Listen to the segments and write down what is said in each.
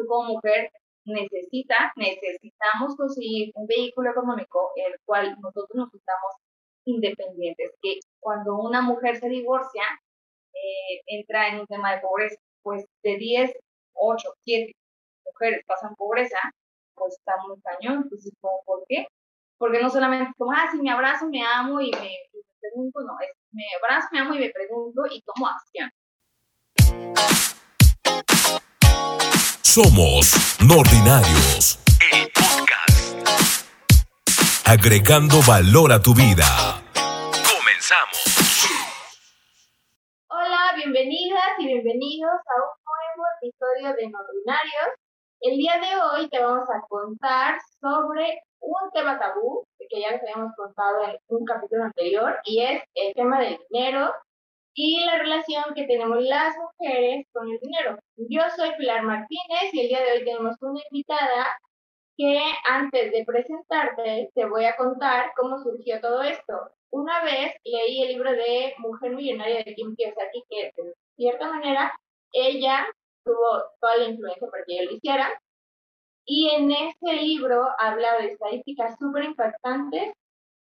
tú como mujer necesita, necesitamos conseguir un vehículo económico el cual nosotros nos estamos independientes, que cuando una mujer se divorcia, eh, entra en un tema de pobreza, pues de 10, 8, 7 mujeres pasan pobreza, pues está muy cañón, entonces, ¿por qué? Porque no solamente como, ah, si me abrazo, me amo y me, pregunto, no, es me abrazo, me amo y me pregunto y tomo acción. Somos Nordinarios, el podcast. Agregando valor a tu vida. Comenzamos. Hola, bienvenidas y bienvenidos a un nuevo episodio de Nordinarios. El día de hoy te vamos a contar sobre un tema tabú que ya les habíamos contado en un capítulo anterior y es el tema del dinero y la relación que tenemos las mujeres con el dinero. Yo soy Pilar Martínez y el día de hoy tenemos una invitada que antes de presentarte te voy a contar cómo surgió todo esto. Una vez leí el libro de Mujer Millonaria de Kim Kiyosaki que de cierta manera ella tuvo toda la influencia para que yo lo hiciera. Y en este libro habla de estadísticas súper impactantes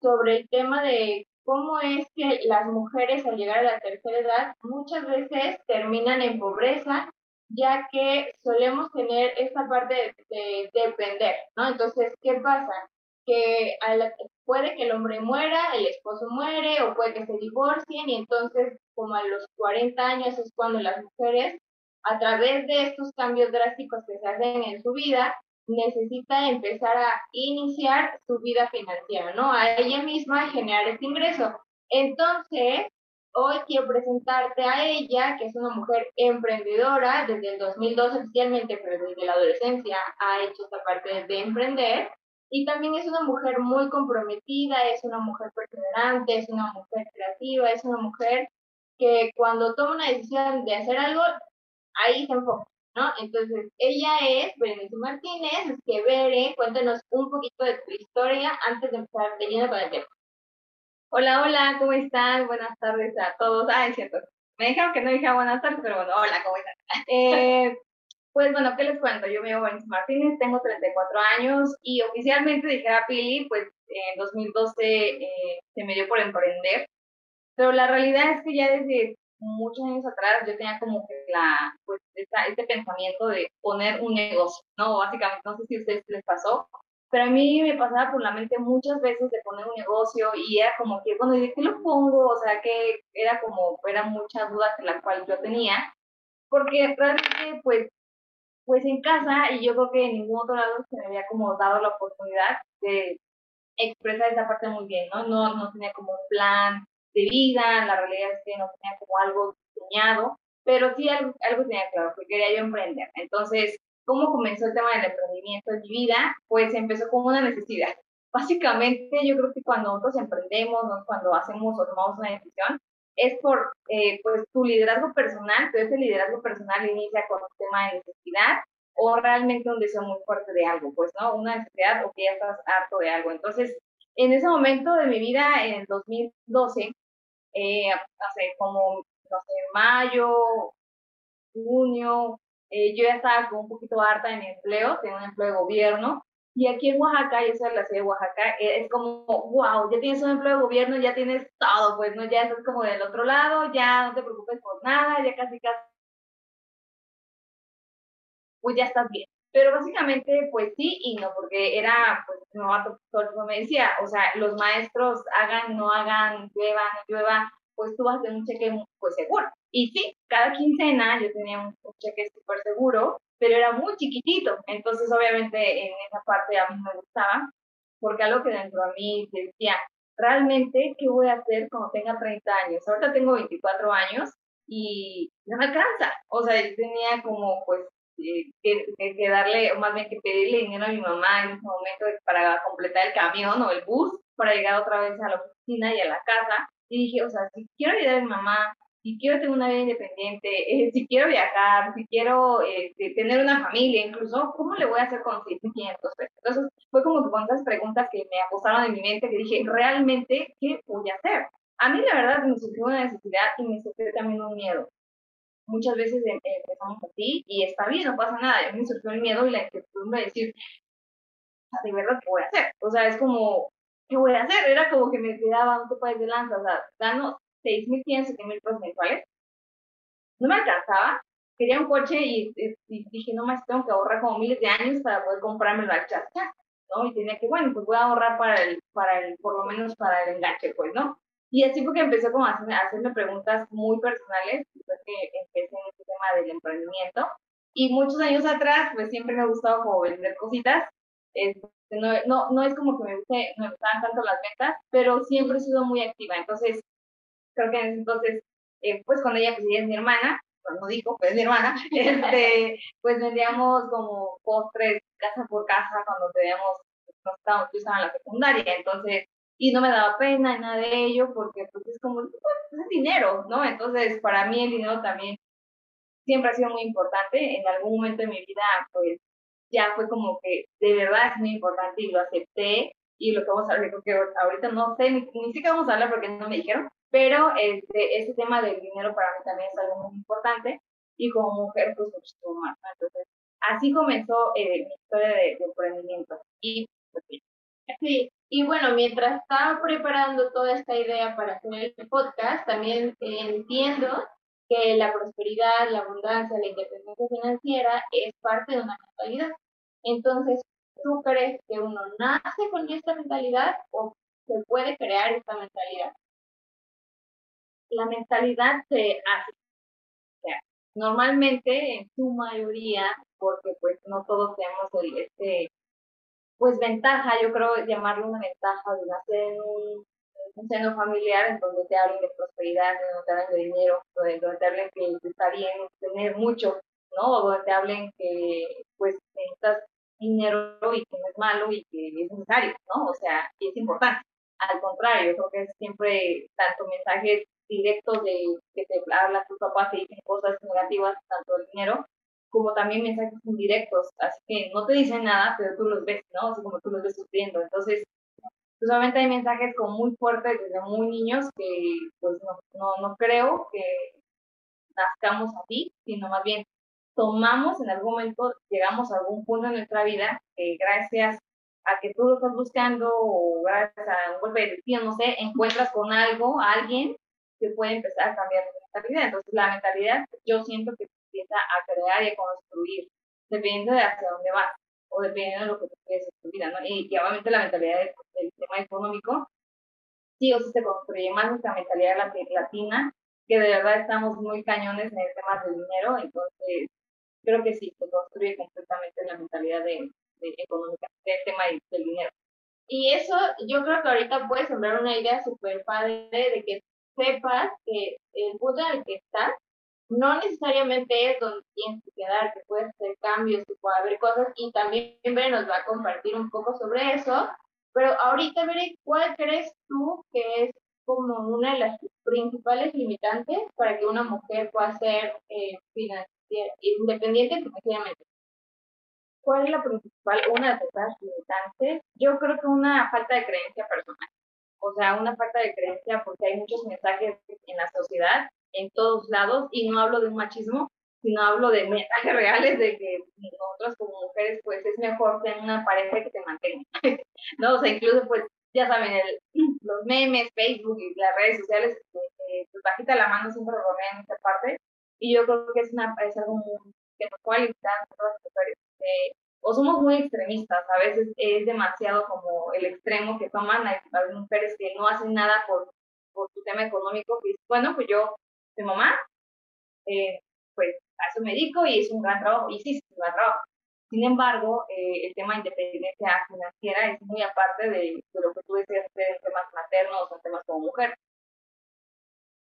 sobre el tema de cómo es que las mujeres al llegar a la tercera edad muchas veces terminan en pobreza, ya que solemos tener esta parte de, depender, ¿no? Entonces, ¿qué pasa? Que puede que el hombre muera, el esposo muere o puede que se divorcien y entonces como a los 40 años es cuando las mujeres a través de estos cambios drásticos que se hacen en su vida necesita empezar a iniciar su vida financiera, ¿no? A ella misma generar este ingreso. Entonces, hoy quiero presentarte a ella, que es una mujer emprendedora, desde el 2002 oficialmente, pero desde la adolescencia ha hecho esta parte de emprender. Y también es una mujer muy comprometida, es una mujer perseverante, es una mujer creativa, es una mujer que cuando toma una decisión de hacer algo, ahí se enfoca. ¿No? Entonces, ella es Berenice Martínez, es que Bere, cuéntanos un poquito de tu historia antes de empezar de lleno con el tema. Hola, hola, ¿cómo están? Buenas tardes a todos. Ah, es cierto. Me dijeron que no dije buenas tardes, pero bueno, hola, ¿cómo están? Eh, pues bueno, ¿qué les cuento? Yo me llamo Berenice Martínez, tengo 34 años y oficialmente dije a Pili, pues en 2012 eh, se me dio por emprender. Pero la realidad es que ya desde muchos años atrás yo tenía como que la, pues, este pensamiento de poner un negocio, ¿no? Básicamente, no sé si a ustedes les pasó, pero a mí me pasaba por la mente muchas veces de poner un negocio y era como que, bueno, ¿y qué lo pongo? O sea, que era como, eran muchas dudas de las cuales yo tenía, porque realmente, pues, pues en casa, y yo creo que en ningún otro lado se me había como dado la oportunidad de expresar esa parte muy bien, ¿no? No, no tenía como un plan, de vida, la realidad es que no tenía como algo diseñado, pero sí algo, algo tenía claro, que quería yo emprender. Entonces, ¿cómo comenzó el tema del emprendimiento en mi vida? Pues empezó como una necesidad. Básicamente, yo creo que cuando nosotros emprendemos, cuando hacemos o tomamos una decisión, es por eh, pues tu liderazgo personal, pero ese liderazgo personal inicia con un tema de necesidad o realmente un deseo muy fuerte de algo, pues, ¿no? Una necesidad o que ya estás harto de algo. Entonces, en ese momento de mi vida, en el 2012, eh, hace como, no sé, mayo, junio, eh, yo ya estaba como un poquito harta de mi empleo, tengo un empleo de gobierno, y aquí en Oaxaca, yo soy de la ciudad de Oaxaca, es como, wow, ya tienes un empleo de gobierno, ya tienes todo, pues, ¿no? Ya estás como del otro lado, ya no te preocupes por nada, ya casi casi, pues ya estás bien. Pero básicamente, pues sí y no, porque era, pues, novato, todo me decía, o sea, los maestros hagan, no hagan, llueva, no llueva, pues tú vas a tener un cheque pues seguro. Y sí, cada quincena yo tenía un, cheque súper seguro, pero era muy chiquitito. Entonces, obviamente, en esa parte a mí me gustaba, porque algo que dentro de mí decía, realmente, ¿qué voy a hacer cuando tenga 30 años? Ahorita tengo 24 años y no me alcanza. O sea, yo tenía como, pues, que, que, darle, o más bien que pedirle dinero a mi mamá en ese momento para completar el camión o el bus para llegar otra vez a la oficina y a la casa. Y dije, o sea, si quiero ayudar a mi mamá, si quiero tener una vida independiente, eh, si quiero viajar, si quiero este, tener una familia, incluso, ¿cómo le voy a hacer con 6.500 pesos? Entonces, fue como que con esas preguntas que me acosaron en mi mente, que dije, ¿realmente qué voy a hacer? A mí, la verdad, me surgió una necesidad y me surgió también un miedo. Muchas veces em, empezamos así y está bien, no pasa nada. A mí me surgió el miedo y la incertidumbre de decir, de verdad, ¿qué voy a hacer? O sea, es como, ¿qué voy a hacer? Era como que me quedaba un poco de lanza, o sea, gano 6.000, 7.000 pesos mensuales. No me alcanzaba, quería un coche y, dije, no más, tengo que ahorrar como miles de años para poder comprarme la chacha, ¿no? Y tenía que, bueno, pues voy a ahorrar para el, para el, por lo menos para el enganche, pues, ¿no? Y así porque empecé como a hacerme, a hacerme preguntas muy personales, después que empecé en este tema del emprendimiento. Y muchos años atrás, pues siempre me ha gustado como vender cositas. Este, no, no, no, es como que me, guste, me gustaban tanto las ventas, pero siempre he sido muy activa. Entonces, creo que en ese entonces, eh, pues con ella, pues ella es mi hermana, cuando dijo, pues mi hermana, este, pues vendíamos como postres casa por casa cuando teníamos, nos estábamos, yo estaba en la secundaria. Entonces, y no me daba pena nada de ello porque pues es como, pues, es dinero, ¿no? Entonces, para mí el dinero también siempre ha sido muy importante. En algún momento de mi vida, pues ya fue como que de verdad es muy importante y lo acepté. Y lo que vamos a hablar, creo que ahorita no sé, ni, ni siquiera vamos a hablar porque no me dijeron, pero este, este tema del dinero para mí también es algo muy importante y como mujer, pues muchísimo más. Entonces, así comenzó eh, mi historia de, de emprendimiento. Y pues, sí, y bueno, mientras estaba preparando toda esta idea para hacer el podcast, también entiendo que la prosperidad, la abundancia, la independencia financiera es parte de una mentalidad. Entonces, ¿tú crees que uno nace con esta mentalidad o se puede crear esta mentalidad? La mentalidad se hace. normalmente, en su mayoría, porque pues no todos tenemos el, este pues ventaja, yo creo llamarlo una ventaja de nacer en un, seno familiar en donde te hablen de prosperidad, donde te hablen de dinero, donde, te hablen que está bien tener mucho, ¿no? O donde te hablen que pues necesitas dinero y que no es malo y que es necesario, ¿no? O sea, y es importante. Al contrario, creo que es siempre tanto mensajes directos de que te habla tu papá, te dicen cosas negativas, tanto el dinero, como también mensajes indirectos, así que no te dicen nada, pero tú los ves, ¿no? Así como tú los ves sufriendo. Entonces, usualmente hay mensajes como muy fuertes desde muy niños que pues no, no, no creo que nazcamos así, sino más bien tomamos en algún momento, llegamos a algún punto en nuestra vida que gracias a que tú lo estás buscando o gracias a un golpe de destino, no sé, encuentras con algo, alguien que puede empezar a cambiar tu mentalidad. Entonces la mentalidad yo siento que empieza a crear y a construir, dependiendo de hacia dónde vas o dependiendo de lo que tú quieres en tu vida, ¿no? Y, obviamente la mentalidad del, tema económico, sí o sí se construye más nuestra mentalidad latina, que de verdad estamos muy cañones en el tema del dinero, entonces creo que sí, se construye completamente la mentalidad de, económica, del tema del, dinero. Y eso yo creo que ahorita puede sembrar una idea súper padre de que sepas que el punto en el que estás no necesariamente es donde tienes que quedar, que puedes hacer cambios, que puede haber cosas, y también Bere nos va a compartir un poco sobre eso, pero ahorita Bere, ¿cuál crees tú que es como una de las principales limitantes para que una mujer pueda ser eh, independiente financieramente? ¿Cuál es la principal, una de las limitantes? Yo creo que una falta de creencia personal. O sea, una falta de creencia porque hay muchos mensajes en la sociedad en todos lados y no hablo de un machismo, sino hablo de mensajes reales de que nosotros como mujeres pues es mejor tener una pareja que te mantenga, ¿no? O sea, incluso pues ya saben, el, los memes, Facebook y las redes sociales, eh, pues bajita la mano siempre rodean esta parte y yo creo que es, una, es algo muy, que nos puede a todas las mujeres. Eh, o somos muy extremistas, a veces es demasiado como el extremo que toman, hay, hay mujeres que no hacen nada por, por su tema económico, que bueno, pues yo de mamá, eh, pues a eso me dedico y es un gran trabajo, y sí, es un gran trabajo. Sin embargo, eh, el tema de independencia financiera es muy aparte de, lo que tú hacer en temas maternos o temas como mujer.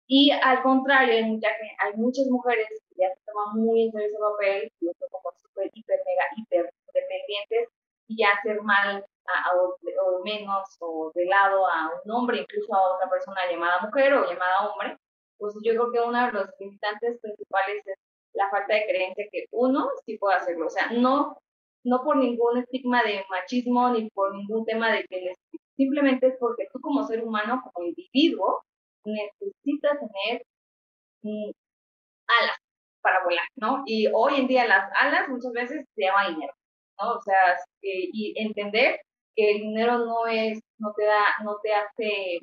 Y al contrario, hay, hay muchas mujeres que ya se toman muy en serio ese papel, y son como súper, hiper, mega, hiper independientes, y ya hacer mal a, o, o, menos o de lado a un hombre, incluso a otra persona llamada mujer o llamada hombre, pues yo creo que uno de los limitantes principales es la falta de creencia que uno sí puede hacerlo. O sea, no, no por ningún estigma de machismo ni por ningún tema de que simplemente es porque tú como ser humano, como individuo, necesitas tener mm, alas, para volar, ¿no? Y hoy en día las alas muchas veces se llama dinero, ¿no? O sea, y entender que el dinero no es, no te da, no te hace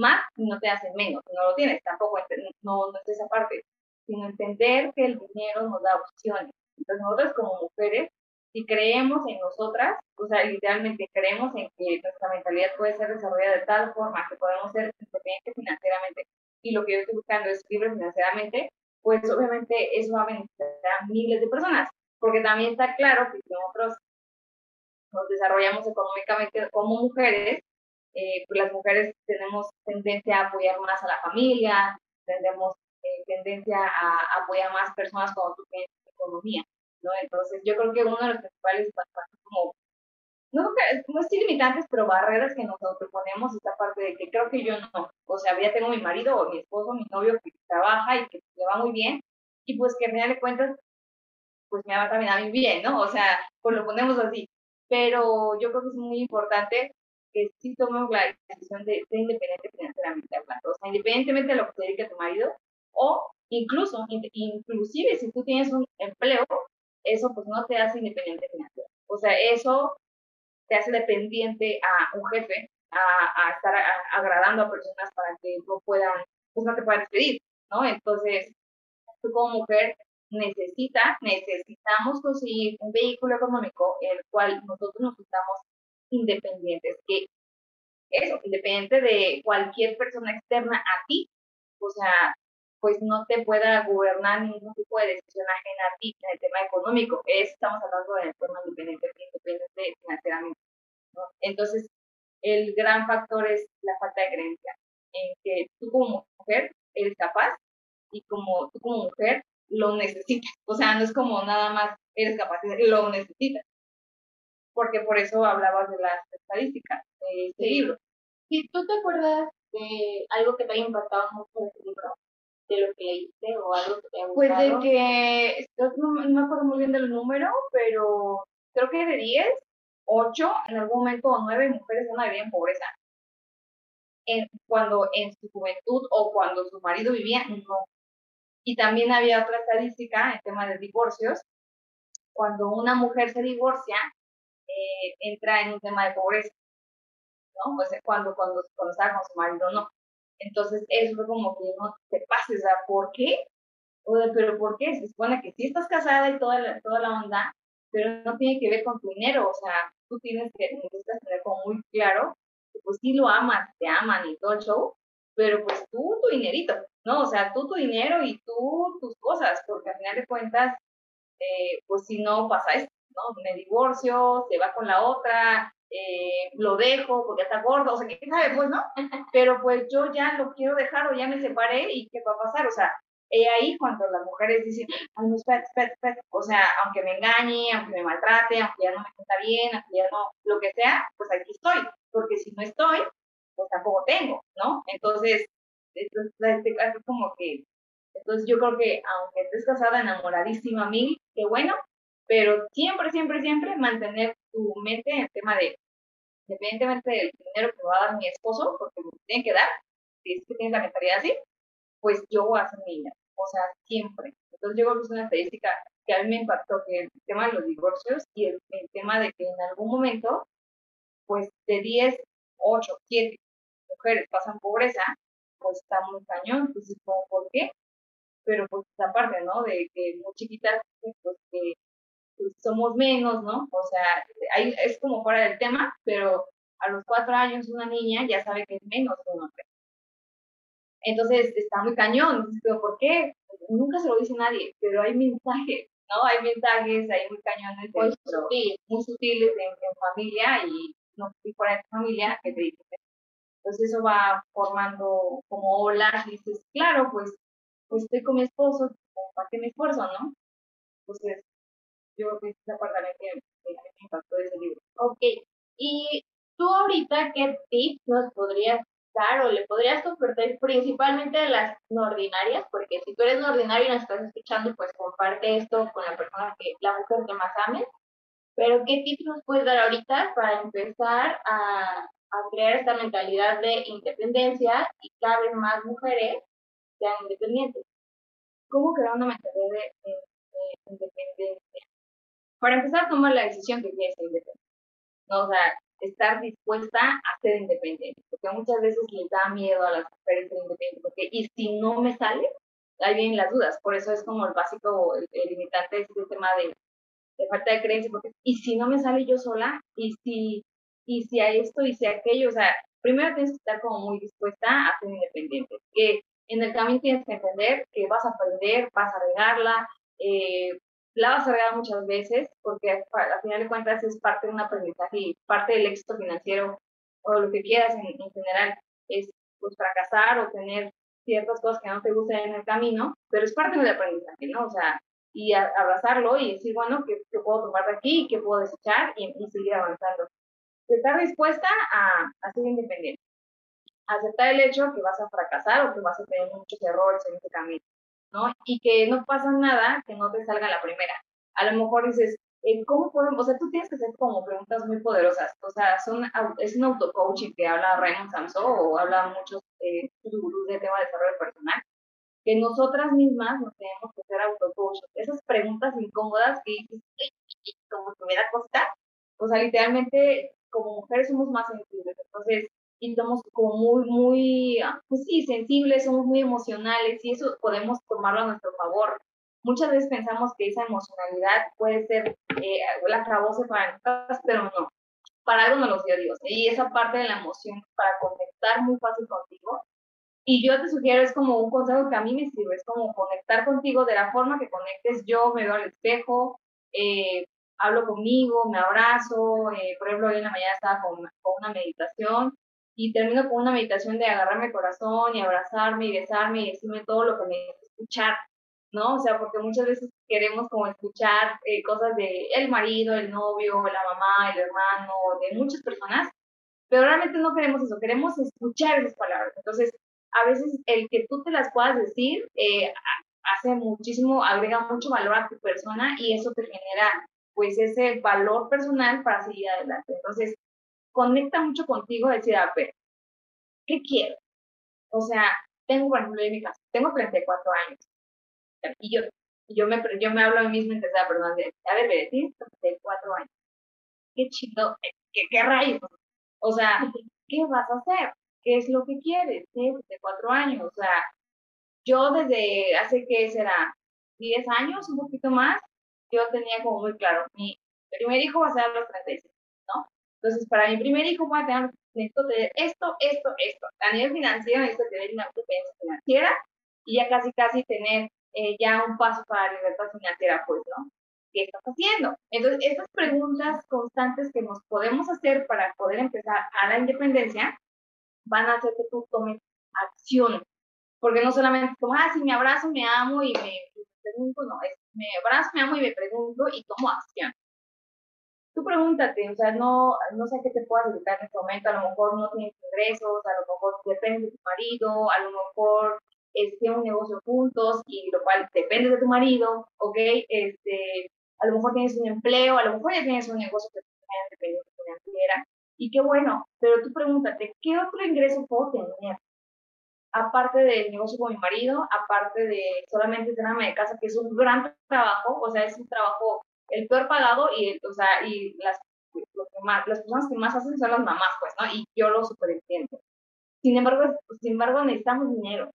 más no te hace menos, no lo tienes, tampoco no, no es esa parte, sino entender que el dinero nos da opciones. Entonces nosotros como mujeres, si creemos en nosotras, o sea, literalmente creemos en que nuestra mentalidad puede ser desarrollada de tal forma que podemos ser independientes financieramente y lo que yo estoy buscando es libre financieramente, pues obviamente eso va a beneficiar a miles de personas, porque también está claro que si nosotros nos desarrollamos económicamente como mujeres, eh, pues las mujeres tenemos tendencia a apoyar más a la familia, tenemos eh, tendencia a apoyar más personas cuando tú tienes economía, ¿no? Entonces yo creo que uno de los principales como no, no es limitantes, pero barreras que nosotros ponemos esta parte de que creo que yo no, o sea, ya tengo mi marido o mi esposo, mi novio que trabaja y que le va muy bien, y pues que al final de cuentas, pues me va también a mí bien, ¿no? O sea, pues lo ponemos así, pero yo creo que es muy importante que sí tomemos la decisión de ser independiente financieramente hablando, o sea, independientemente de lo que se dedique tu marido, o incluso, inclusive si tú tienes un empleo, eso pues no te hace independiente financiero. O sea, eso te hace dependiente a un jefe, a, estar agradando a personas para que no puedan, pues no te puedan despedir, ¿no? Entonces, tú como mujer necesita, necesitamos conseguir un vehículo económico el cual nosotros nos sintamos independientes, que eso, independiente de cualquier persona externa a ti, o sea, pues no te pueda gobernar ningún tipo de decisión ajena a ti en el tema económico. estamos hablando de forma independiente, independiente financieramente. Entonces, el gran factor es la falta de creencia en que tú como mujer eres capaz y como tú como mujer lo necesitas. O sea, no es como nada más eres capaz, lo necesitas. Porque por eso hablabas de las estadísticas de este libro. Si tú te acuerdas de algo que te haya impactado mucho en este libro, de lo que leíste o algo que te haya Pues de que, no, me acuerdo muy bien del número, pero creo que de 10, 8, en algún momento, o 9 mujeres van a vivir en pobreza. En, cuando en su juventud o cuando su marido vivía, no. Y también había otra estadística en tema de divorcios. Cuando una mujer se divorcia, entra en un tema de pobreza. ¿no? Pues cuando, cuando, cuando con su marido, no. Entonces, eso fue como que no te pases, ¿a ¿por qué? O de, pero ¿por qué? Se supone que sí estás casada y toda la, toda la onda, pero no tiene que ver con tu dinero, o sea, tú tienes que, necesitas tener como muy claro que pues sí lo amas, te aman y todo el show, pero pues tú tu dinerito, ¿no? O sea, tú tu dinero y tú tus cosas, porque al final de cuentas, eh, pues si no pasa esto, ¿no? Me divorcio, se va con la otra, eh, lo dejo porque está gordo, o sea, ¿qué sabe? Pues, ¿no? Pero pues yo ya lo quiero dejar o ya me separé y ¿qué va a pasar? O sea, he ahí cuando las mujeres dicen, ay, no, espérate, espérate, o sea, aunque me engañe, aunque me maltrate, aunque ya no me sienta bien, aunque ya no, lo que sea, pues aquí estoy, porque si no estoy, pues tampoco tengo, ¿no? Entonces, entonces este caso es como que, entonces yo creo que aunque estés casada, enamoradísima a mí, qué bueno, pero siempre, siempre, siempre mantener tu mente en el tema de, independientemente del dinero que me va a dar mi esposo, porque me tiene que dar, si es que tiene la mentalidad así, pues yo voy a ser niña, o sea, siempre. Entonces yo creo que una estadística que a mí me impactó, que el tema de los divorcios y el, tema de que en algún momento, pues de 10, 8, 7 mujeres pasan pobreza, pues está muy cañón, entonces, ¿por qué? Pero pues esa parte, ¿no? De que muy chiquitas, pues que pues, somos menos, ¿no? O sea, ahí es como fuera del tema, pero a los cuatro años una niña ya sabe que es menos que un hombre. Entonces está muy cañón, pero ¿por qué? Nunca se lo dice nadie, pero hay mensajes, ¿no? Hay mensajes, hay muy cañones, muy, sutiles, muy sutiles en, familia y no fuera de familia que te dicen. Entonces eso va formando como olas y dices, claro, pues, pues estoy con mi esposo, ¿para qué me esfuerzo, no? Entonces yo creo que es la parte que me impactó de ese libro. Ok, y tú ahorita, ¿qué tips nos podrías dar o le podrías compartir principalmente a las no ordinarias? Porque si tú eres no ordinario y nos estás escuchando, pues comparte esto con la persona que, la mujer que más ames. Pero ¿qué tips nos puedes dar ahorita para empezar a, a crear esta mentalidad de independencia y cada vez más mujeres sean independientes? ¿cómo crear una mentalidad de, independencia? Para empezar, tomar la decisión que quieres ser independiente. ¿no? O sea, estar dispuesta a ser independiente, porque muchas veces les da miedo a las mujeres ser independientes, porque y si no me sale, ahí vienen las dudas, por eso es como el básico, el, limitante es el tema de, de, falta de creencia, porque y si no me sale yo sola, y si, y si a esto, y si a aquello, o sea, primero tienes que estar como muy dispuesta a ser independiente, que en el camino tienes que entender que vas a aprender, vas a regarla, eh, la vas a regar muchas veces, porque al final de cuentas es parte de un aprendizaje y parte del éxito financiero o lo que quieras en, general es pues fracasar o tener ciertas cosas que no te gustan en el camino, pero es parte del aprendizaje, ¿no? O sea, y abrazarlo y decir, bueno, ¿qué, puedo tomar de aquí? ¿Qué puedo desechar? Y, seguir avanzando. Estar dispuesta a, a ser independiente. Aceptar el hecho que vas a fracasar o que vas a tener muchos errores en ese camino. ¿No? Y que no pasa nada que no te salga la primera. A lo mejor dices, eh, ¿cómo podemos? O sea, tú tienes que hacer como preguntas muy poderosas. O sea, son, es un auto-coaching que habla Raymond Samson o habla muchos eh, gurús de tema de desarrollo personal, que nosotras mismas nos tenemos que hacer auto-coaching. Esas preguntas incómodas que dices, como que me da costa. O sea, literalmente, como mujeres somos más sensibles. Entonces, y somos como muy, muy, pues sí, sensibles, somos muy emocionales y eso podemos tomarlo a nuestro favor. Muchas veces pensamos que esa emocionalidad puede ser eh, la cabose para nosotros, pero no. Para algo no lo dio Dios. Y esa parte de la emoción para conectar muy fácil contigo. Y yo te sugiero, es como un consejo que a mí me sirve, es como conectar contigo de la forma que conectes. Yo me veo al espejo, eh, hablo conmigo, me abrazo. Eh, por ejemplo, hoy en la mañana estaba con, con una meditación y termino con una meditación de agarrarme el corazón y abrazarme y besarme y decirme todo lo que me escuchar, ¿no? O sea, porque muchas veces queremos como escuchar eh, cosas de el marido, el novio, la mamá, el hermano, de muchas personas, pero realmente no queremos eso, queremos escuchar esas palabras. Entonces, a veces el que tú te las puedas decir eh, hace muchísimo, agrega mucho valor a tu persona y eso te genera pues ese valor personal para seguir adelante. Entonces, conecta mucho contigo decir, a ver, ¿qué quiero? O sea, tengo, por ejemplo, en mi caso, tengo 34 años. Y yo, yo, me, yo me hablo a mí misma en tercera perdón, de, a ver, me tienes 34 años. Qué chido, qué, qué rayos. O sea, ¿qué vas a hacer? ¿Qué es lo que quieres? Tienes 34 años. O sea, yo desde hace, ¿qué será? 10 años, un poquito más, yo tenía como muy claro, mi primer hijo va a ser a los 36, ¿no? Entonces, para mi primer hijo voy a tener, necesito tener esto, esto, esto. A nivel financiero necesito tener una independencia financiera y ya casi, casi tener eh, ya un paso para la libertad financiera, pues, ¿no? ¿Qué estás haciendo? Entonces, estas preguntas constantes que nos podemos hacer para poder empezar a la independencia van a hacer que tú tomes acción. Porque no solamente como, ah, si me abrazo, me amo y me, me pregunto, no, es me abrazo, me amo y me pregunto y tomo acción pregúntate, o sea, no, no sé qué te puedas dedicar en este momento, a lo mejor no tienes ingresos, a lo mejor depende de tu marido, a lo mejor este, un negocio juntos, y lo cual depende de tu marido, ¿ok? Este, a lo mejor tienes un empleo, a lo mejor ya tienes un negocio que te dependencia financiera, y qué bueno, pero tú pregúntate, ¿qué otro ingreso puedo tener? Aparte del negocio con mi marido, aparte de solamente ama de casa, que es un gran trabajo, o sea, es un trabajo el peor pagado y, o sea, y las, más, las personas que más hacen son las mamás, pues, ¿no? Y yo lo superentiendo. Sin embargo, sin embargo, necesitamos dinero.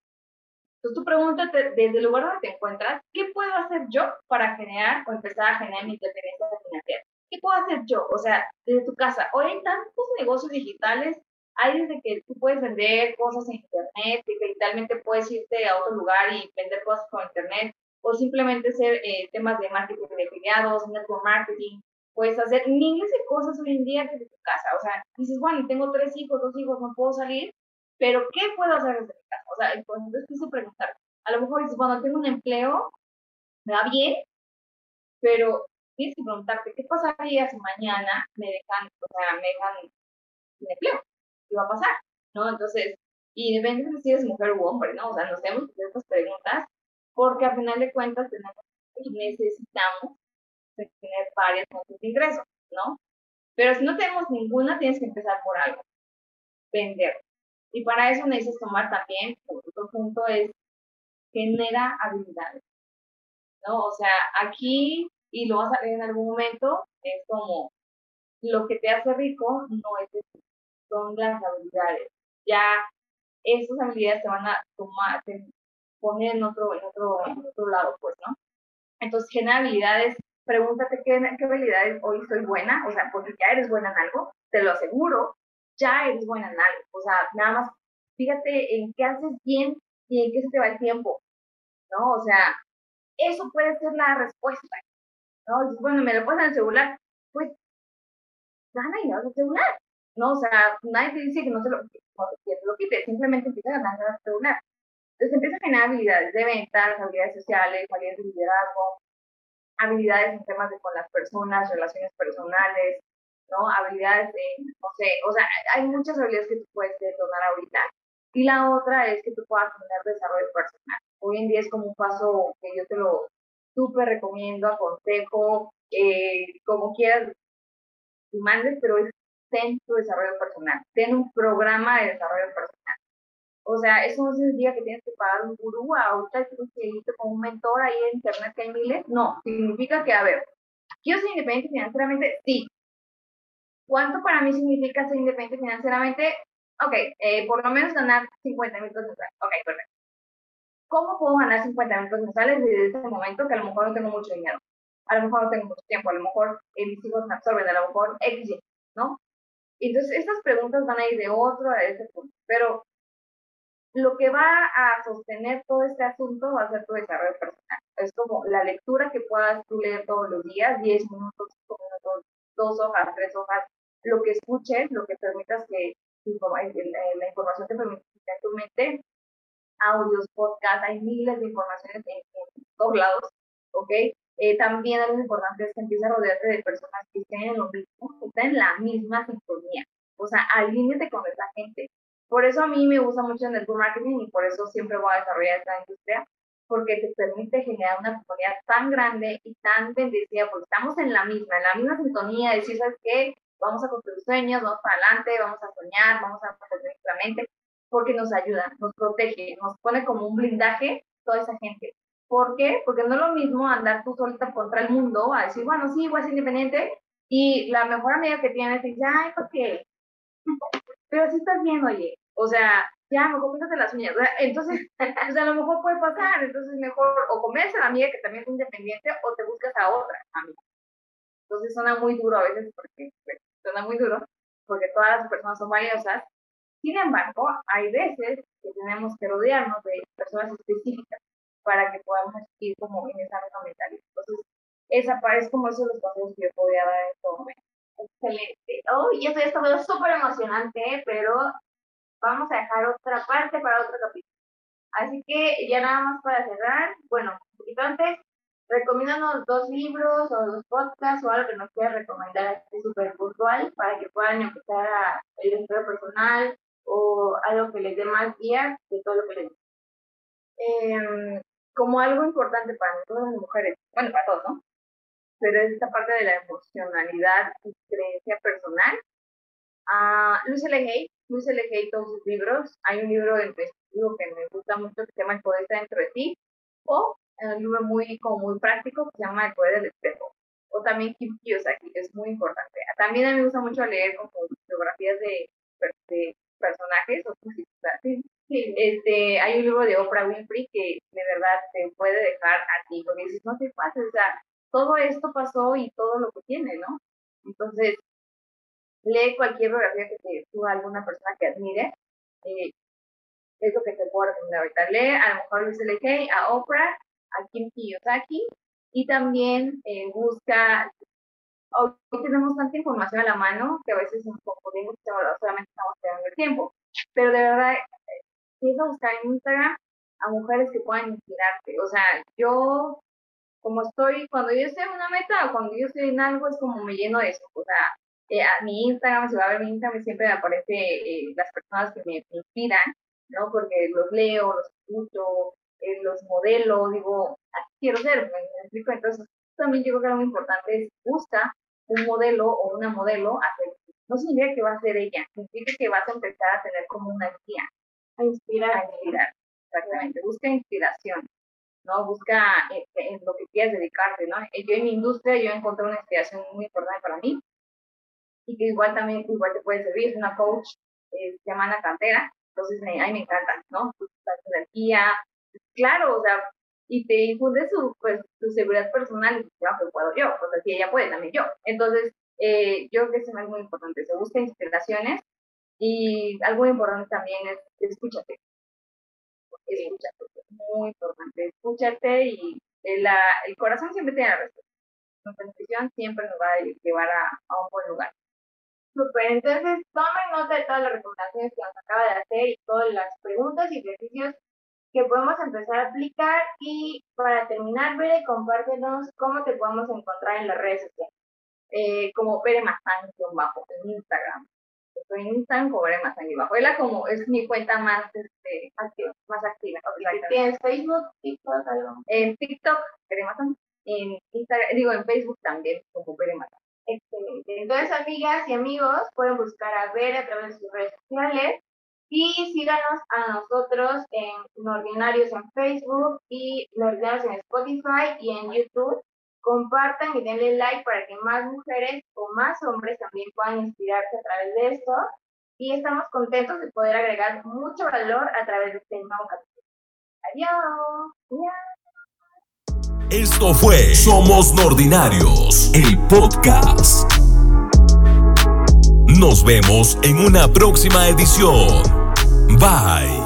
Entonces tú pregúntate desde el lugar donde te encuentras, ¿qué puedo hacer yo para generar o empezar a generar mi independencia financiera? ¿Qué puedo hacer yo? O sea, desde tu casa. Hoy hay tantos negocios digitales, hay desde que tú puedes vender cosas en internet, que digitalmente puedes irte a otro lugar y vender cosas con internet, o simplemente hacer eh, temas de marketing de afiliados, network marketing, puedes hacer miles de cosas hoy en día desde tu casa. O sea, dices, bueno, tengo tres hijos, dos hijos, no puedo salir, pero ¿qué puedo hacer desde mi casa? O sea, entonces quise preguntar. A lo mejor dices, bueno, tengo un empleo, me va bien, pero tienes que preguntarte, ¿qué pasaría si mañana me dejan, o sea, me dejan sin empleo? ¿Qué va a pasar? ¿No? Entonces, y depende de si eres mujer u hombre, ¿no? O sea, nos tenemos que hacer estas preguntas porque a final de cuentas tenemos y necesitamos tener varias fuentes de ingresos, ¿no? Pero si no tenemos ninguna, tienes que empezar por algo, vender. Y para eso necesitas tomar también, otro punto es, genera habilidades. ¿no? O sea, aquí, y lo vas a ver en algún momento, es como lo que te hace rico no es eso, son las habilidades. Ya esas habilidades te van a tomar, poner en otro, lado, pues, ¿no? Entonces, genera habilidades, pregúntate qué, qué habilidades hoy soy buena, o sea, porque ya eres buena en algo, te lo aseguro, ya eres buena en algo, o sea, nada más fíjate en qué haces bien y en qué se te va el tiempo, ¿no? O sea, eso puede ser la respuesta, ¿no? bueno, me lo pones en el celular, pues, gana y el celular, ¿no? O sea, nadie te dice que no se lo, no te lo quites, simplemente empieza a ganar el celular. Entonces empieza a generar habilidades de ventas, habilidades sociales, habilidades de liderazgo, habilidades en temas de con las personas, relaciones personales, ¿no? Habilidades de, no sé, o sea, hay muchas habilidades que tú puedes detonar ahorita. Y la otra es que tú puedas tener desarrollo personal. Hoy en día es como un paso que yo te lo súper recomiendo, aconsejo, eh, como quieras, mandes, pero es ten tu desarrollo personal, ten un programa de desarrollo personal. O sea, eso no significa que tienes que pagar un gurú, ahorita que irte con un mentor ahí en internet que hay miles. No, significa que, a ver, quiero ser independiente financieramente, sí. ¿Cuánto para mí significa ser independiente financieramente? Ok, eh, por lo menos ganar 50 mil pesos Ok, perfecto. ¿Cómo puedo ganar 50 mil pesos desde ese momento que a lo mejor no tengo mucho dinero? A lo mejor no tengo mucho tiempo, a lo mejor eh, mis hijos me absorben, a lo mejor X, ¿no? Entonces, estas preguntas van a ir de otro a ese punto. Pero lo que va a sostener todo este asunto va a ser tu desarrollo personal. Es como la lectura que puedas tú leer todos los días, 10 minutos, 5 minutos, dos hojas, tres hojas, lo que escuches, lo que permitas que la información te permita en tu mente, audios, podcasts, hay miles de informaciones en, todos lados, ¿ok? Eh, también algo importante es que empieces a rodearte de personas que estén en lo mismo, que estén en la misma sintonía. O sea, alíñate con esa gente. Por eso a mí me gusta mucho el network marketing y por eso siempre voy a desarrollar esta industria, porque te permite generar una comunidad tan grande y tan bendecida, porque estamos en la misma, en la misma sintonía, de decir, ¿sabes qué? Vamos a construir sueños, vamos para adelante, vamos a soñar, vamos a construir nuestra mente, porque nos ayuda, nos protege, nos pone como un blindaje toda esa gente. ¿Por qué? Porque no es lo mismo andar tú solita contra el mundo a decir, bueno, sí, voy a ser independiente, y la mejor amiga que tienes dice, ay, ¿por qué? Pero si estás bien, oye, o sea, ya, mejor píntate las uñas. Entonces, pues a lo mejor puede pasar. Entonces, mejor o comes a la amiga que también es independiente o te buscas a otra amiga. Entonces, suena muy duro a veces porque, pues, suena muy duro porque todas las personas son valiosas. Sin embargo, hay veces que tenemos que rodearnos de personas específicas para que podamos ir como en esa mentalidad. Entonces, esa es como esos los pasos que yo podía dar en este momento. Excelente. Oh, y esto ya está súper emocionante, pero vamos a dejar otra parte para otro capítulo. Así que ya nada más para cerrar, bueno, un poquito antes, recomiéndanos dos libros o dos podcasts o algo que nos quieras recomendar así súper puntual para que puedan empezar a el desarrollo personal o algo que les dé más guía de todo lo que les eh, como algo importante para todas las mujeres, bueno, para todos, ¿no? Pero es esta parte de la emocionalidad y creencia personal. Uh, Luis L. Luis L. todos sus libros. Hay un libro de investigación que me gusta mucho que se llama El poder está dentro de ti. O un libro muy, como muy práctico que se llama El poder del espejo. O también Kim Kiyosaki, que es muy importante. También a mí me gusta mucho leer como biografías de, de personajes o sí, este, hay un libro de Oprah Winfrey que de verdad te puede dejar a ti, porque dices, no te pasa, o sea, todo esto pasó y todo lo que tiene, ¿no? Entonces, lee cualquier biografía que te suba alguna persona que admire. Eh, es lo que te puedo recomendar ahorita. Lee a lo mejor Luis L.K., a Oprah, a Kim Kiyosaki y también eh, busca. Hoy tenemos tanta información a la mano que a veces nos confundimos solamente estamos perdiendo el tiempo. Pero de verdad, eh, empieza a buscar en Instagram a mujeres que puedan inspirarte. O sea, yo, como estoy, cuando yo estoy en una meta o cuando yo estoy en algo, es como me lleno de eso. O sea, eh, a mi Instagram, si va a ver mi Instagram, siempre me aparece eh, las personas que me, inspiran, ¿no? Porque los leo, los escucho, eh, los modelo, digo, quiero ser, me, explico. Entonces, también yo creo que lo muy importante es busca un modelo o una modelo No significa que va a ser ella, significa que vas a empezar a tener como una guía. A inspirar. A inspirar, exactamente. Busca inspiración. ¿no? Busca eh, en, lo que quieras dedicarte, ¿no? Yo en mi industria, yo encontré una inspiración muy importante para mí y que igual también, igual te puede servir, es una coach, eh, se llama Ana Cantera, entonces me, a mí me encanta, ¿no? Tu, energía, claro, o sea, y te infunde su, pues, tu seguridad personal tu trabajo, puedo yo, o sea, si ella puede, también yo. Entonces, eh, yo creo que eso es muy importante, se busca inspiraciones y algo importante también es escúchate. Escúchate, es muy importante, escúchate y el, el corazón siempre tiene la respuesta. Nuestra intuición siempre nos va a llevar a, a un buen lugar. Super, entonces tomen nota de todas las recomendaciones que nos acaba de hacer y todas las preguntas y ejercicios que podemos empezar a aplicar y para terminar, Bere, compártenos cómo te podemos encontrar en las redes sociales. Eh, como Bere bajo en Instagram. Estoy en Instagram como Bere bajo. Ella como es mi cuenta más, este, activa, más activa. ¿Tienes Facebook, TikTok, algo? En TikTok, Bere En Instagram, digo, en Facebook también, como Bere Excelente. Entonces, amigas y amigos, pueden buscar a Bere a través de sus redes sociales y síganos a nosotros en Nordinarios en Facebook y Nordinarios en Spotify y en YouTube. Compartan y denle like para que más mujeres o más hombres también puedan inspirarse a través de esto. Y estamos contentos de poder agregar mucho valor a través de este nuevo capítulo. Adiós. Esto fue Somos Nordinarios, el podcast. Nos vemos en una próxima edición. Bye.